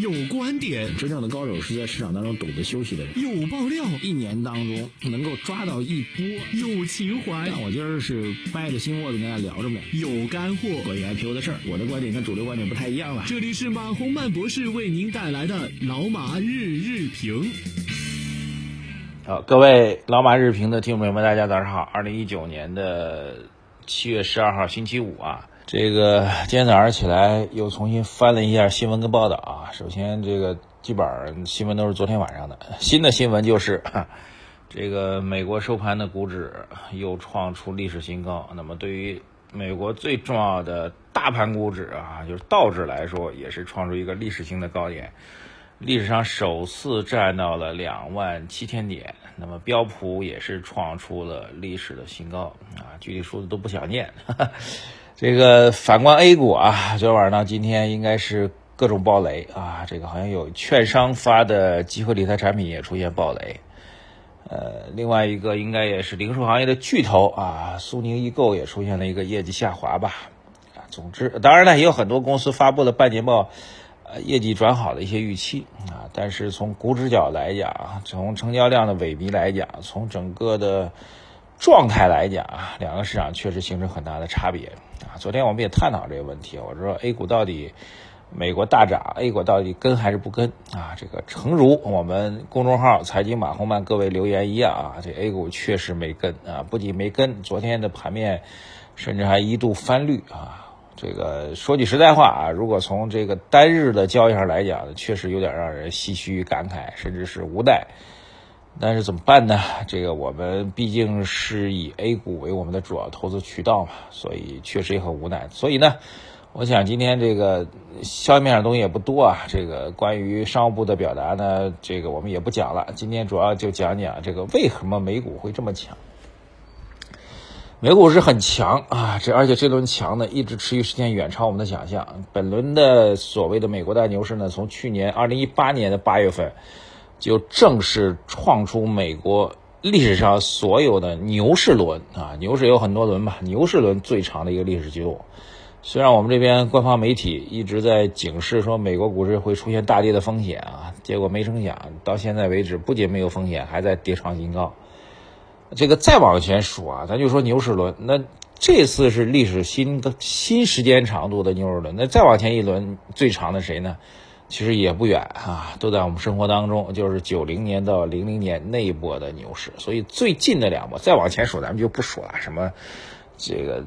有观点，真正的高手是在市场当中懂得休息的人。有爆料，一年当中能够抓到一波。有情怀，那我今儿是掰着心窝子跟大家聊着呗。有干货，关于 IPO 的事儿，我的观点跟主流观点不太一样了。这里是马洪曼博士为您带来的老马日日评。好，各位老马日评的听众朋友们，大家早上好。二零一九年的七月十二号星期五啊，这个今天早上起来又重新翻了一下新闻跟报道啊。首先，这个基本上新闻都是昨天晚上的。新的新闻就是，这个美国收盘的股指又创出历史新高。那么，对于美国最重要的大盘股指啊，就是道指来说，也是创出一个历史性的高点。历史上首次站到了两万七千点，那么标普也是创出了历史的新高啊，具体数字都不想念。这个反观 A 股啊，昨天晚上到今天应该是各种暴雷啊，这个好像有券商发的集合理财产品也出现暴雷，呃，另外一个应该也是零售行业的巨头啊，苏宁易购也出现了一个业绩下滑吧。啊，总之，当然呢，也有很多公司发布了半年报。呃，业绩转好的一些预期啊，但是从股指角来讲，从成交量的萎靡来讲，从整个的状态来讲啊，两个市场确实形成很大的差别啊。昨天我们也探讨这个问题，我说 A 股到底美国大涨，A 股到底跟还是不跟啊？这个诚如我们公众号财经马红曼各位留言一样啊，这 A 股确实没跟啊，不仅没跟，昨天的盘面甚至还一度翻绿啊。这个说句实在话啊，如果从这个单日的交易上来讲，确实有点让人唏嘘感慨，甚至是无奈。但是怎么办呢？这个我们毕竟是以 A 股为我们的主要投资渠道嘛，所以确实也很无奈。所以呢，我想今天这个消息面上东西也不多啊。这个关于商务部的表达呢，这个我们也不讲了。今天主要就讲讲这个为什么美股会这么强。美股是很强啊，这而且这轮强呢，一直持续时间远超我们的想象。本轮的所谓的美国大牛市呢，从去年二零一八年的八月份就正式创出美国历史上所有的牛市轮啊，牛市有很多轮吧，牛市轮最长的一个历史记录。虽然我们这边官方媒体一直在警示说美国股市会出现大跌的风险啊，结果没成想到现在为止，不仅没有风险，还在跌创新高。这个再往前数啊，咱就说牛市轮，那这次是历史新的新时间长度的牛市轮。那再往前一轮最长的谁呢？其实也不远啊，都在我们生活当中，就是九零年到零零年那一波的牛市。所以最近的两波，再往前数咱们就不说了，什么这个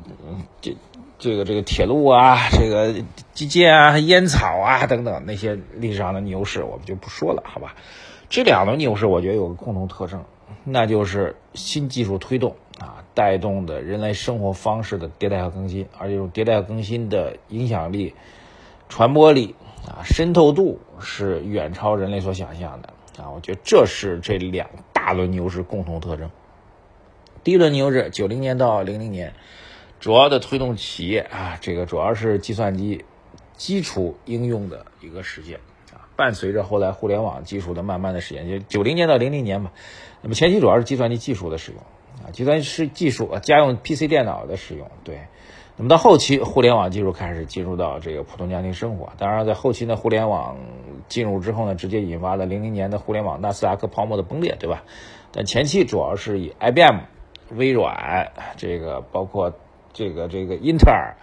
这这个这个铁路啊，这个基建啊，烟草啊等等那些历史上的牛市，我们就不说了，好吧？这两轮牛市，我觉得有个共同特征。那就是新技术推动啊，带动的人类生活方式的迭代和更新，而这种迭代和更新的影响力、传播力啊、渗透度是远超人类所想象的啊！我觉得这是这两大轮牛市共同特征。第一轮牛市，九零年到零零年，主要的推动企业啊，这个主要是计算机基础应用的一个实现。伴随着后来互联网技术的慢慢的实现，就九零年到零零年吧。那么前期主要是计算机技术的使用啊，计算机技术啊，家用 PC 电脑的使用。对，我们到后期互联网技术开始进入到这个普通家庭生活。当然，在后期呢，互联网进入之后呢，直接引发了零零年的互联网纳斯达克泡沫的崩裂，对吧？但前期主要是以 IBM、微软这个包括这个这个英特尔。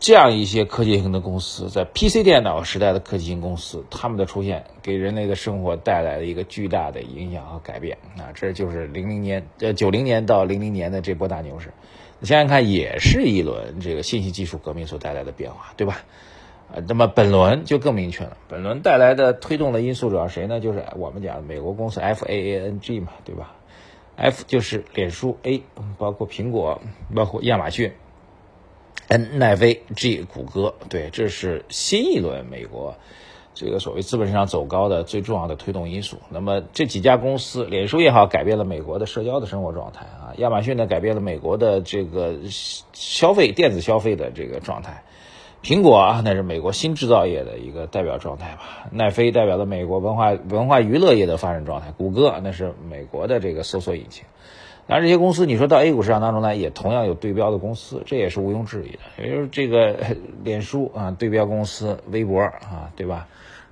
这样一些科技型的公司，在 PC 电脑时代的科技型公司，他们的出现给人类的生活带来了一个巨大的影响和改变啊！这就是零零年呃九零年到零零年的这波大牛市，你想想看，也是一轮这个信息技术革命所带来的变化，对吧？呃，那么本轮就更明确了，本轮带来的推动的因素主要谁呢？就是我们讲美国公司 F A A N G 嘛，对吧？F 就是脸书，A 包括苹果，包括亚马逊。N 奈飞、G 谷歌，对，这是新一轮美国这个所谓资本市场走高的最重要的推动因素。那么这几家公司，脸书也好，改变了美国的社交的生活状态啊；亚马逊呢，改变了美国的这个消费电子消费的这个状态；苹果啊，那是美国新制造业的一个代表状态吧；奈飞代表了美国文化文化娱乐业的发展状态；谷歌那是美国的这个搜索引擎。当然，这些公司你说到 A 股市场当中呢，也同样有对标的公司，这也是毋庸置疑的。也就是这个 脸书啊，对标公司微博啊，对吧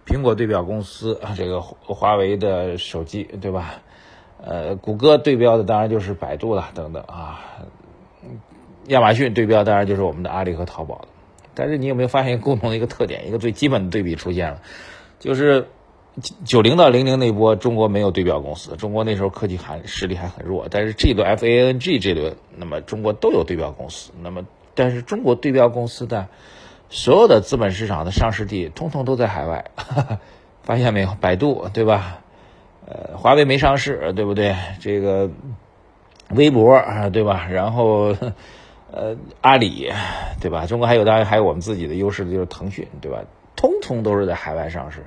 苹果对标公司，这个华为的手机，对吧？呃，谷歌对标的当然就是百度了，等等啊。亚马逊对标当然就是我们的阿里和淘宝了。但是你有没有发现一个共同的一个特点？一个最基本的对比出现了，就是九零到零零那波中国没有对标公司，中国那时候科技还实力还很弱。但是这轮 FANG 这轮，那么中国都有对标公司。那么但是中国对标公司的所有的资本市场的上市地，通通都在海外。发现没有？百度对吧？呃，华为没上市，对不对？这个微博啊，对吧？然后呃，阿里对吧？中国还有当然还有我们自己的优势，就是腾讯对吧？通通都是在海外上市，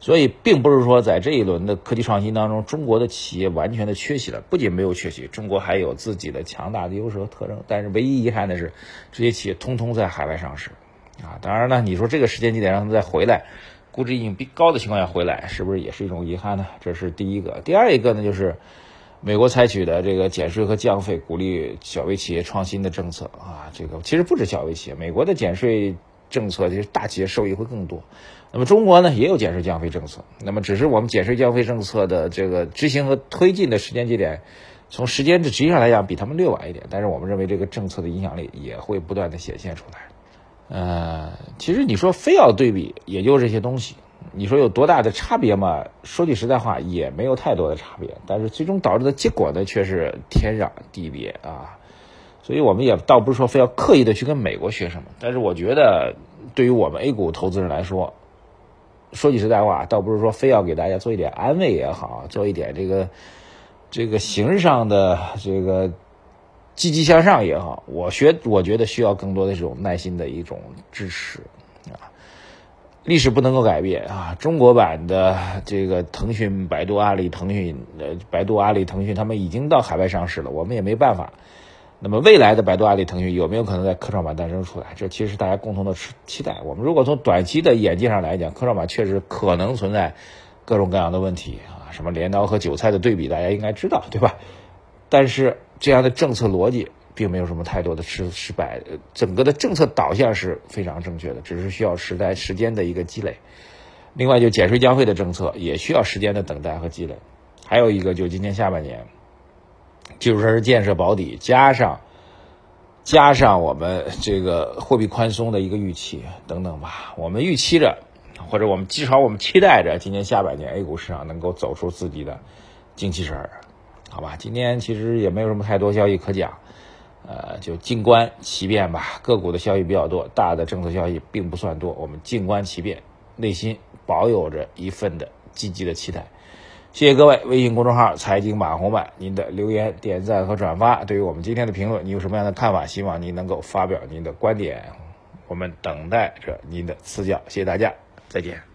所以并不是说在这一轮的科技创新当中，中国的企业完全的缺席了。不仅没有缺席，中国还有自己的强大的优势和特征。但是唯一遗憾的是，这些企业通通在海外上市啊。当然呢，你说这个时间节点让他们再回来。估值已经比高的情况下回来，是不是也是一种遗憾呢？这是第一个。第二一个呢，就是美国采取的这个减税和降费，鼓励小微企业创新的政策啊。这个其实不止小微企业，美国的减税政策其实大企业受益会更多。那么中国呢，也有减税降费政策。那么只是我们减税降费政策的这个执行和推进的时间节点，从时间的实际上来讲比他们略晚一点。但是我们认为这个政策的影响力也会不断的显现出来。呃，其实你说非要对比，也就这些东西。你说有多大的差别嘛？说句实在话，也没有太多的差别。但是最终导致的结果呢，却是天壤地别啊！所以我们也倒不是说非要刻意的去跟美国学什么。但是我觉得，对于我们 A 股投资人来说，说句实在话，倒不是说非要给大家做一点安慰也好，做一点这个这个形式上的这个。积极向上也好，我学我觉得需要更多的这种耐心的一种支持啊。历史不能够改变啊。中国版的这个腾讯、百度、阿里、腾讯呃，百度、阿里、腾讯他们已经到海外上市了，我们也没办法。那么未来的百度、阿里、腾讯有没有可能在科创板诞生出来？这其实是大家共同的期待。我们如果从短期的眼界上来讲，科创板确实可能存在各种各样的问题啊，什么镰刀和韭菜的对比，大家应该知道对吧？但是。这样的政策逻辑并没有什么太多的失失败，整个的政策导向是非常正确的，只是需要时代时间的一个积累。另外，就减税降费的政策也需要时间的等待和积累。还有一个，就今年下半年基础设施建设保底，加上加上我们这个货币宽松的一个预期等等吧，我们预期着，或者我们至少我们期待着，今年下半年 A 股市场能够走出自己的精气神儿。好吧，今天其实也没有什么太多消息可讲，呃，就静观其变吧。个股的消息比较多，大的政策消息并不算多，我们静观其变，内心保有着一份的积极的期待。谢谢各位，微信公众号财经马红版，您的留言、点赞和转发，对于我们今天的评论，你有什么样的看法？希望您能够发表您的观点，我们等待着您的赐教。谢谢大家，再见。